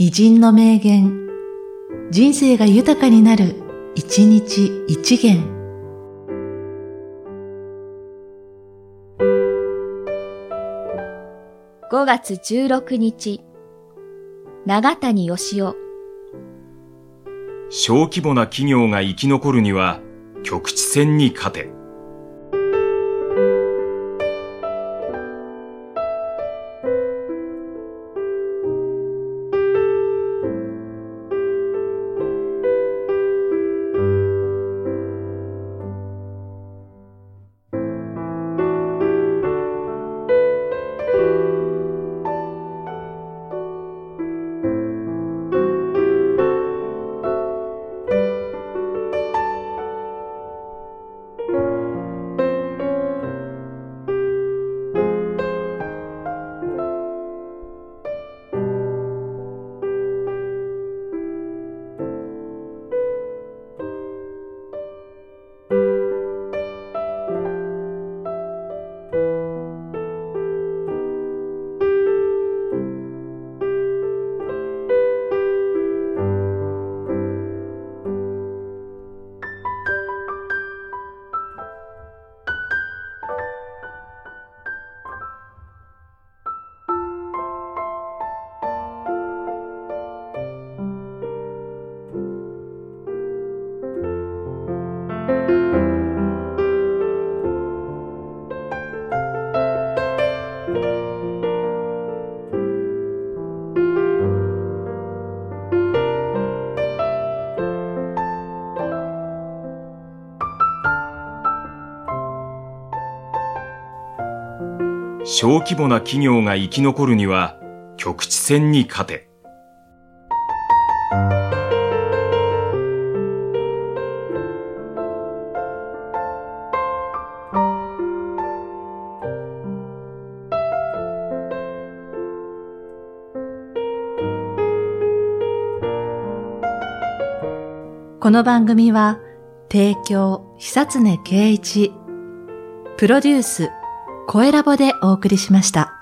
偉人の名言、人生が豊かになる、一日一元。5月16日、長谷義雄。小規模な企業が生き残るには、局地戦に勝て。小規模な企業が生き残るには、局地戦に勝て。この番組は、提供、久常圭一、プロデュース、声ラボでお送りしました。